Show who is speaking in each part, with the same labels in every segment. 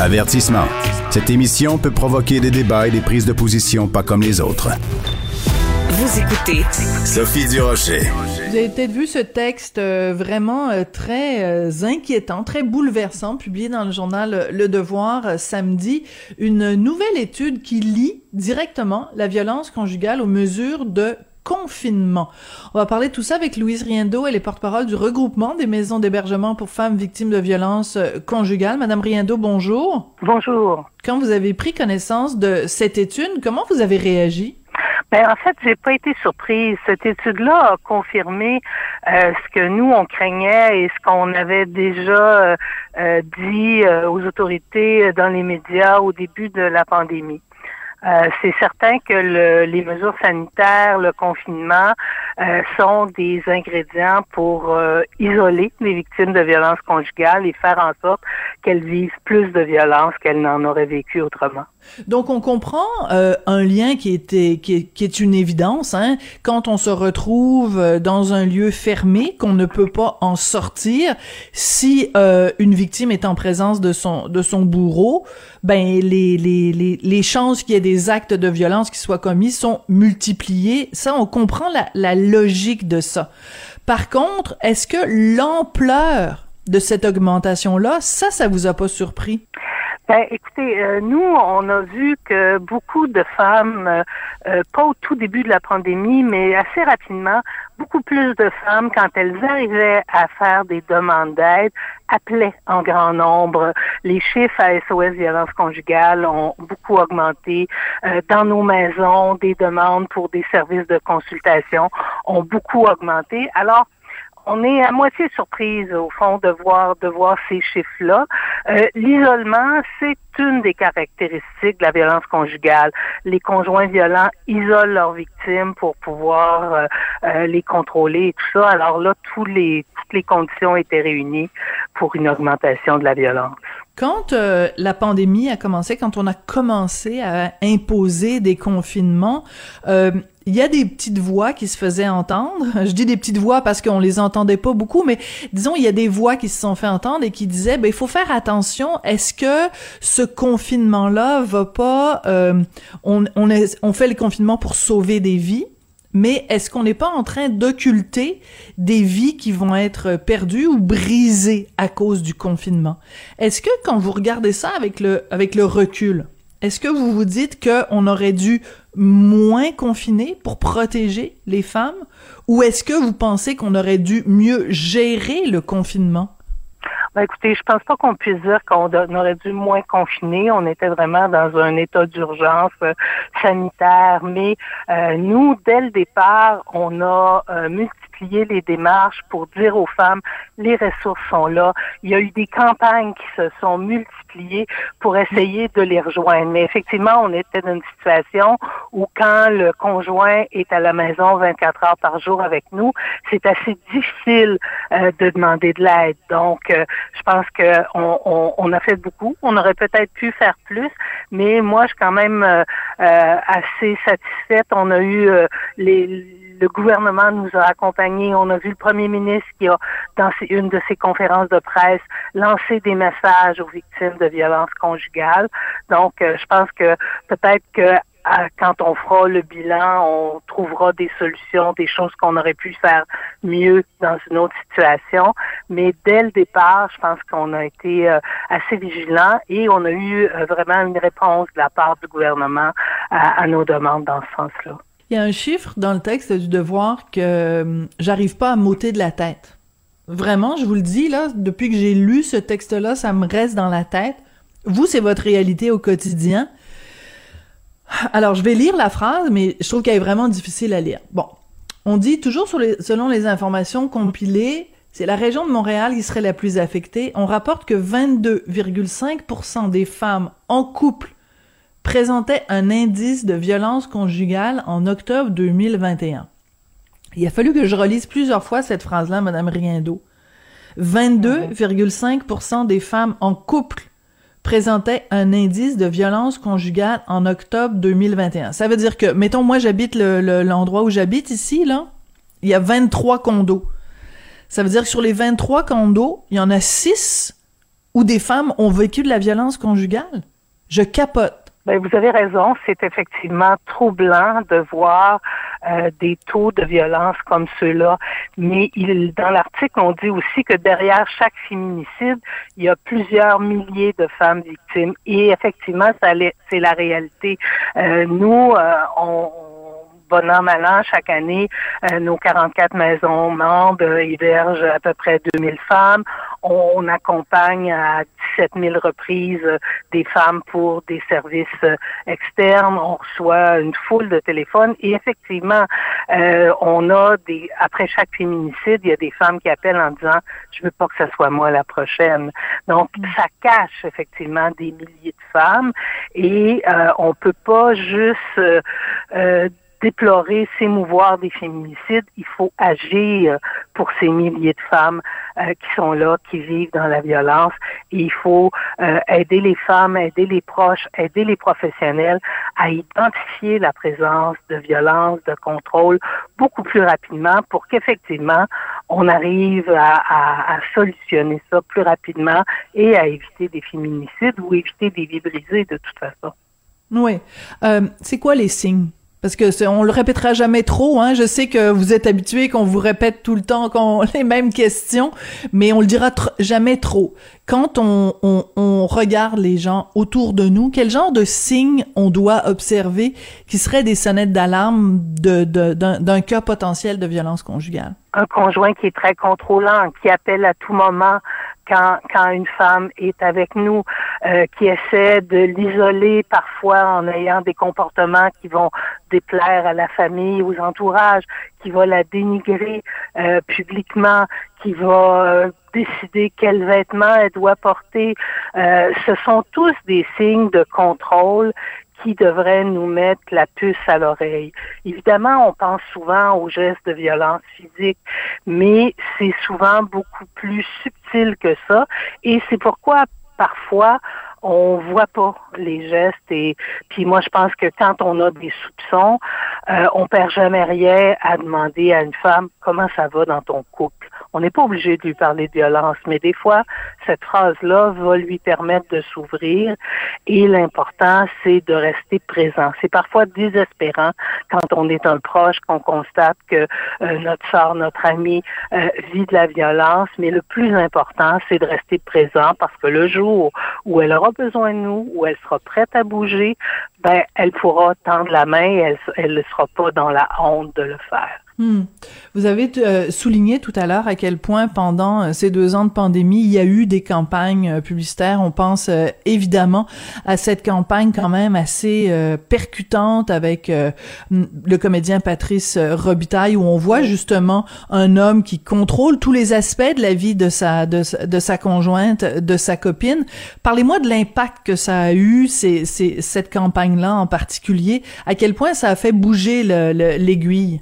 Speaker 1: Avertissement. Cette émission peut provoquer des débats et des prises de position pas comme les autres.
Speaker 2: Vous écoutez
Speaker 1: Sophie Durocher.
Speaker 3: Vous avez peut-être vu ce texte euh, vraiment euh, très euh, inquiétant, très bouleversant, publié dans le journal Le Devoir samedi. Une nouvelle étude qui lie directement la violence conjugale aux mesures de confinement. On va parler de tout ça avec Louise Riendo, elle est porte-parole du regroupement des maisons d'hébergement pour femmes victimes de violences conjugales. Madame Riendo, bonjour.
Speaker 4: Bonjour.
Speaker 3: Quand vous avez pris connaissance de cette étude, comment vous avez réagi?
Speaker 4: Ben, en fait, j'ai pas été surprise. Cette étude-là a confirmé euh, ce que nous on craignait et ce qu'on avait déjà euh, euh, dit aux autorités dans les médias au début de la pandémie. Euh, c'est certain que le, les mesures sanitaires, le confinement euh, sont des ingrédients pour euh, isoler les victimes de violences conjugales et faire en sorte qu'elles vivent plus de violence qu'elles n'en auraient vécu autrement.
Speaker 3: Donc on comprend un lien qui était qui est, qui est une évidence hein, quand on se retrouve dans un lieu fermé qu'on ne peut pas en sortir si une victime est en présence de son de son bourreau ben les les les, les chances qu'il y ait des actes de violence qui soient commis sont multipliés. Ça, on comprend la, la logique de ça. Par contre, est-ce que l'ampleur de cette augmentation-là, ça, ça vous a pas surpris?
Speaker 4: Ben, écoutez, euh, nous, on a vu que beaucoup de femmes, euh, euh, pas au tout début de la pandémie, mais assez rapidement, beaucoup plus de femmes, quand elles arrivaient à faire des demandes d'aide, appelaient en grand nombre. Les chiffres à SOS violence conjugale ont beaucoup augmenté. dans nos maisons, des demandes pour des services de consultation ont beaucoup augmenté. Alors, on est à moitié surprise au fond de voir de voir ces chiffres-là. Euh, l'isolement, c'est une des caractéristiques de la violence conjugale. Les conjoints violents isolent leurs victimes pour pouvoir euh, euh, les contrôler et tout ça. Alors là, tous les toutes les conditions étaient réunies pour une augmentation de la violence.
Speaker 3: Quand la pandémie a commencé, quand on a commencé à imposer des confinements, il y a des petites voix qui se faisaient entendre. Je dis des petites voix parce qu'on les entendait pas beaucoup, mais disons il y a des voix qui se sont fait entendre et qui disaient ben il faut faire attention. Est-ce que ce confinement là va pas euh, on fait le confinement pour sauver des vies, mais est-ce qu'on n'est pas en train d'occulter des vies qui vont être perdues ou brisées à cause du confinement? Est-ce que quand vous regardez ça avec le recul, est-ce que vous vous dites qu'on aurait dû moins confiner pour protéger les femmes? Ou est-ce que vous pensez qu'on aurait dû mieux gérer le confinement?
Speaker 4: Ben écoutez, je pense pas qu'on puisse dire qu'on aurait dû moins confiner. On était vraiment dans un état d'urgence euh, sanitaire, mais euh, nous, dès le départ, on a euh, multiplié les démarches pour dire aux femmes les ressources sont là. Il y a eu des campagnes qui se sont multipliées pour essayer de les rejoindre. Mais effectivement, on était dans une situation où quand le conjoint est à la maison 24 heures par jour avec nous, c'est assez difficile de demander de l'aide. Donc, je pense que on, on, a fait beaucoup. On aurait peut-être pu faire plus, mais moi, je suis quand même euh, euh, assez satisfaite. On a eu euh, les le gouvernement nous a accompagnés. On a vu le premier ministre qui a, dans une de ses conférences de presse, lancé des messages aux victimes de violences conjugales. Donc, je pense que peut-être que quand on fera le bilan, on trouvera des solutions, des choses qu'on aurait pu faire mieux dans une autre situation. Mais dès le départ, je pense qu'on a été euh, assez vigilants et on a eu euh, vraiment une réponse de la part du gouvernement à, nos demandes dans ce sens-là.
Speaker 3: Il y a un chiffre dans le texte du devoir que j'arrive pas à m'ôter de la tête. Vraiment, je vous le dis, là, depuis que j'ai lu ce texte-là, ça me reste dans la tête. Vous, c'est votre réalité au quotidien. Alors, je vais lire la phrase, mais je trouve qu'elle est vraiment difficile à lire. Bon. On dit toujours selon les informations compilées, c'est la région de Montréal qui serait la plus affectée. On rapporte que 22,5% des femmes en couple présentaient un indice de violence conjugale en octobre 2021. Il a fallu que je relise plusieurs fois cette phrase-là, Madame Riendo. 22,5% des femmes en couple présentait un indice de violence conjugale en octobre 2021. Ça veut dire que, mettons, moi, j'habite l'endroit où j'habite ici, là, il y a 23 condos. Ça veut dire que sur les 23 condos, il y en a 6 où des femmes ont vécu de la violence conjugale? Je capote.
Speaker 4: Ben, vous avez raison, c'est effectivement troublant de voir euh, des taux de violence comme ceux-là. Mais il, dans l'article, on dit aussi que derrière chaque féminicide, il y a plusieurs milliers de femmes victimes. Et effectivement, c'est la réalité. Euh, nous, euh, on bon an, mal an, chaque année, euh, nos 44 maisons membres euh, hébergent à peu près 2000 femmes. On, accompagne à 17 000 reprises euh, des femmes pour des services externes. On reçoit une foule de téléphones et effectivement, on a des après chaque féminicide, il y a des femmes qui appellent en disant je veux pas que ce soit moi la prochaine. Donc mm. ça cache effectivement des milliers de femmes et on peut pas juste déplorer, s'émouvoir des féminicides, il faut agir pour ces milliers de femmes euh, qui sont là, qui vivent dans la violence. Il faut euh, aider les femmes, aider les proches, aider les professionnels à identifier la présence de violence, de contrôle beaucoup plus rapidement pour qu'effectivement on arrive à, à, solutionner ça plus rapidement et à éviter des féminicides ou éviter des vies brisées de toute façon.
Speaker 3: Oui. Euh, c'est quoi les signes? Parce que on le répétera jamais trop, hein. Je sais que vous êtes habitués qu'on vous répète tout le temps qu'on les mêmes questions, mais on le dira jamais trop. Quand on, on, on, regarde les gens autour de nous, quel genre de signes on doit observer qui seraient des sonnettes d'alarme de, d'un cas potentiel de violence conjugale?
Speaker 4: Un conjoint qui est très contrôlant, qui appelle à tout moment quand, une femme est avec nous, euh, qui essaie de l'isoler parfois en ayant des comportements qui vont déplaire à la famille, aux entourages, qui va la dénigrer euh, publiquement, qui va euh, décider quels vêtements elle doit porter. ce sont tous des signes de contrôle qui devrait nous mettre la puce à l'oreille. Évidemment, on pense souvent aux gestes de violence physique, mais c'est souvent beaucoup plus que ça. Et c'est pourquoi parfois on voit pas les gestes et puis moi je pense que quand on a des soupçons, euh, on perd jamais rien à demander à une femme comment ça va dans ton couple? On n'est pas obligé de lui parler de violence, mais des fois, cette phrase-là va lui permettre de s'ouvrir et l'important, c'est de rester présent. C'est parfois désespérant quand on est un proche, qu'on constate que euh, notre soeur, notre ami euh, vit de la violence, mais le plus important, c'est de rester présent parce que le jour où elle aura besoin de nous, où elle sera prête à bouger, ben, elle pourra tendre la main et elle ne sera pas dans la honte de le faire.
Speaker 3: Hmm. Vous avez euh, souligné tout à l'heure à quel point pendant euh, ces deux ans de pandémie, il y a eu des campagnes euh, publicitaires. On pense évidemment à cette campagne quand même assez percutante avec le comédien Patrice Robitaille où on voit justement un homme qui contrôle tous les aspects de la vie de sa de, sa conjointe, de sa copine. Parlez-moi de l'impact que ça a eu, c'est, cette campagne-là en particulier. À quel point ça a fait bouger l'aiguille?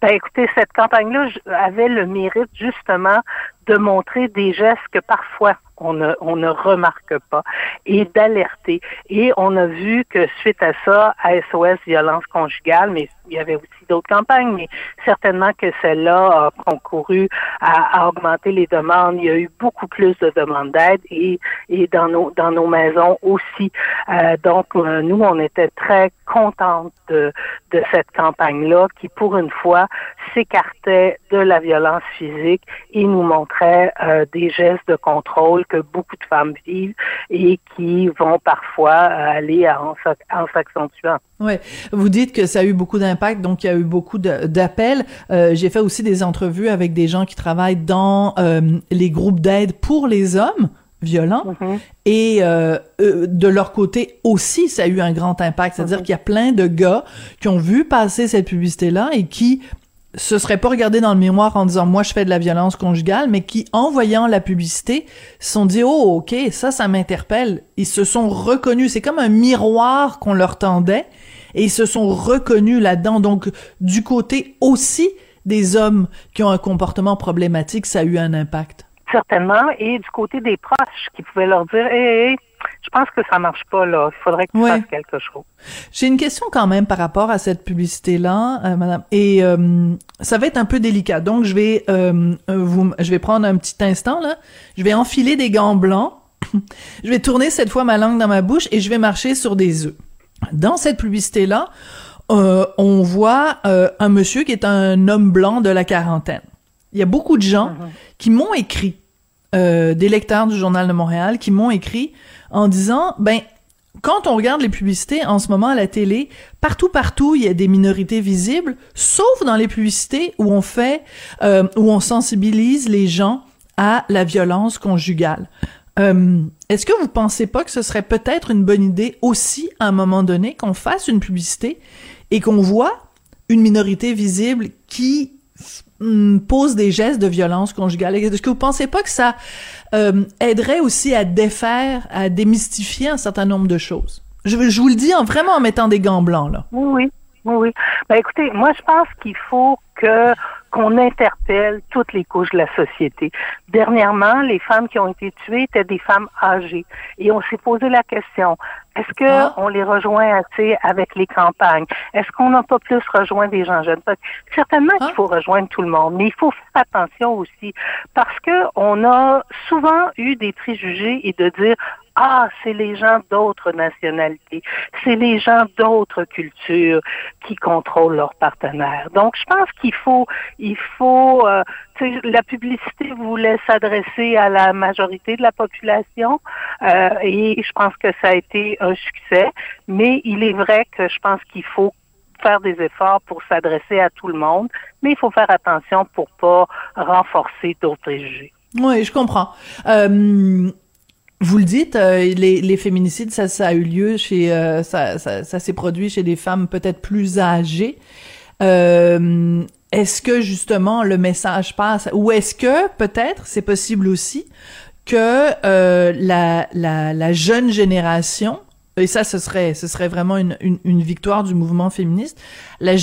Speaker 4: Ben, écoutez, cette campagne-là avait le mérite justement de montrer des gestes que parfois on ne, on ne remarque pas et d'alerter. Et on a vu que suite à ça, à SOS violence conjugale, mais il y avait aussi d'autres campagnes, mais certainement que celle-là a concouru à, augmenter les demandes. Il y a eu beaucoup plus de demandes d'aide et, et dans nos dans nos maisons aussi. Euh, donc euh, nous, on était très contentes de, de cette campagne-là qui, pour une fois, s'écartait de la violence physique et nous montrait euh, des gestes de contrôle que beaucoup de femmes vivent et qui vont parfois aller en, en s'accentuant.
Speaker 3: Ouais, vous dites que ça a eu beaucoup d'impact, donc il y a eu beaucoup d'appels. Euh, j'ai fait aussi des entrevues avec des gens qui travaillent dans euh, les groupes d'aide pour les hommes violents mm-hmm. et euh, de leur côté aussi ça a eu un grand impact c'est-à-dire mm-hmm. qu'il y a plein de gars qui ont vu passer cette publicité là et qui se seraient pas regardés dans le miroir en disant moi je fais de la violence conjugale mais qui en voyant la publicité se sont dit oh ok ça ça m'interpelle ils se sont reconnus c'est comme un miroir qu'on leur tendait et ils se sont reconnus là-dedans. Donc, du côté aussi des hommes qui ont un comportement problématique, ça a eu un impact.
Speaker 4: Certainement. Et du côté des proches qui pouvaient leur dire, hé, je pense que ça marche pas là. Il faudrait que tu fasses quelque chose.
Speaker 3: J'ai une question quand même par rapport à cette publicité-là, euh, madame. Et euh, ça va être un peu délicat. Donc je vais euh, vous, je vais prendre un petit instant là. Je vais enfiler des gants blancs. je vais tourner cette fois ma langue dans ma bouche et je vais marcher sur des œufs. Dans cette publicité-là, on voit un monsieur qui est un homme blanc de la quarantaine. Il y a beaucoup de gens mhm. qui m'ont écrit, euh, des lecteurs du Journal de Montréal, qui m'ont écrit en disant, ben, quand on regarde les publicités en ce moment à la télé, partout, partout, il y a des minorités visibles, sauf dans les publicités où on fait, où on sensibilise les gens à la violence conjugale. Euh, est-ce que vous pensez pas que ce serait peut-être une bonne idée aussi à un moment donné qu'on fasse une publicité et qu'on voit une minorité visible qui pose des gestes de violence conjugale. Est-ce que vous pensez pas que ça euh, aiderait aussi à défaire, à démystifier un certain nombre de choses? Je, je vous le dis en vraiment en mettant des gants blancs, là.
Speaker 4: Oui, oui. Oui, oui. Ben, écoutez, moi, je pense qu'il faut que qu'on interpelle toutes les couches de la société. Dernièrement, les femmes qui ont été tuées étaient des femmes âgées. Et on s'est posé la question, est-ce que ah. on les rejoint assez avec les campagnes? Est-ce qu'on n'a pas plus rejoint des gens jeunes? Certainement qu'il ah. faut rejoindre tout le monde, mais il faut faire attention aussi parce que on a souvent eu des préjugés et de dire ah, c'est les gens d'autres nationalités, c'est les gens d'autres cultures qui contrôlent leurs partenaires. Donc, je pense qu'il faut, il faut, euh, la publicité voulait s'adresser à la majorité de la population euh, et je pense que ça a été un succès. Mais il est vrai que je pense qu'il faut faire des efforts pour s'adresser à tout le monde, mais il faut faire attention pour pas renforcer d'autres préjugés.
Speaker 3: Oui, je comprends. Euh, vous le dites, euh, les, les, féminicides, ça, ça a eu lieu chez, euh, ça, ça, ça s'est produit chez des femmes peut-être plus âgées. Euh, est-ce que justement le message passe, ou est-ce que peut-être c'est possible aussi que la, la, la jeune génération et ça, ce serait, ce serait vraiment une, victoire du mouvement féministe. La,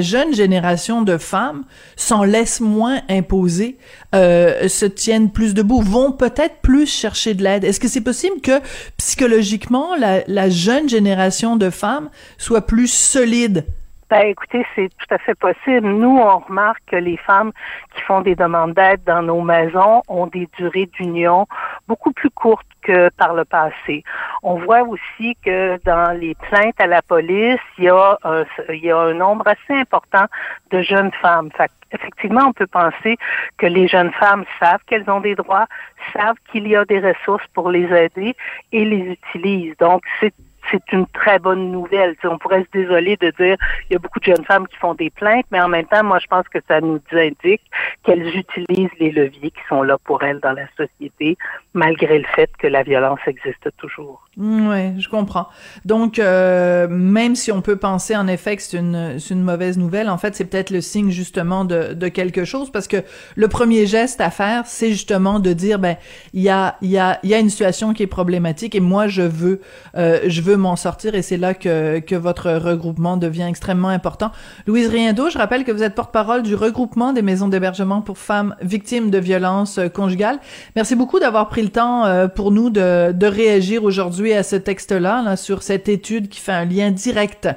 Speaker 3: jeune génération de femmes s'en laisse moins imposer, euh, se tiennent plus debout, vont peut-être plus chercher de l'aide. Est-ce que c'est possible que psychologiquement, la jeune génération de femmes soit plus solide
Speaker 4: ben, écoutez, c'est tout à fait possible. Nous, on remarque que les femmes qui font des demandes d'aide dans nos maisons ont des durées d'union beaucoup plus courtes que par le passé. On voit aussi que dans les plaintes à la police, il y a un, nombre assez important de jeunes femmes. Fait effectivement, on peut penser que les jeunes femmes savent qu'elles ont des droits, savent qu'il y a des ressources pour les aider et les utilisent. Donc, c'est c'est une très bonne nouvelle. on pourrait se désoler de dire il y a beaucoup de jeunes femmes qui font des plaintes, mais en même temps, moi, je pense que ça nous indique qu'elles utilisent les leviers qui sont là pour elles dans la société, malgré le fait que la violence existe toujours.
Speaker 3: Mm, oui, je comprends. Donc, euh, même si on peut penser en effet que c'est une, une mauvaise nouvelle, en fait, c'est peut-être le signe justement de, de quelque chose, parce que le premier geste à faire, c'est justement de dire, ben, il y a, y a, y a une situation qui est problématique et moi, je veux, euh, je veux m'en sortir et c'est là que, que votre regroupement devient extrêmement important. Louise Riendo, je rappelle que vous êtes porte-parole du regroupement des maisons d'hébergement pour femmes victimes de violences conjugales. Merci beaucoup d'avoir pris le temps pour nous de, de réagir aujourd'hui à ce texte-là, là, sur cette étude qui fait un lien direct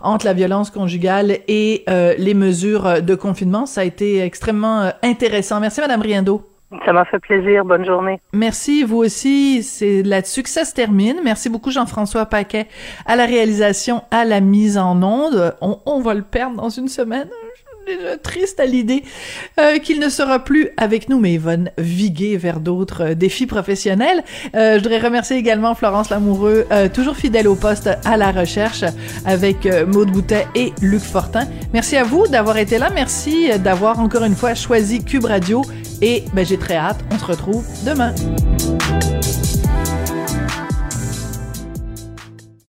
Speaker 3: entre la violence conjugale et les mesures de confinement. Ça a été extrêmement intéressant. Merci, Madame Riendo.
Speaker 4: Ça m'a fait plaisir. Bonne journée.
Speaker 3: Merci, vous aussi. C'est là-dessus que ça se termine. Merci beaucoup, Jean-François Paquet, à la réalisation, à la mise en onde. On, on va le perdre dans une semaine déjà triste à l'idée euh, qu'il ne sera plus avec nous, mais il va viguer vers d'autres euh, défis professionnels. Euh, je voudrais remercier également Florence Lamoureux, toujours fidèle au poste à la recherche, avec Maude Boutet et Luc Fortin. Merci à vous d'avoir été là. Merci d'avoir encore une fois choisi Cube Radio. Et ben, j'ai très hâte. On se retrouve demain.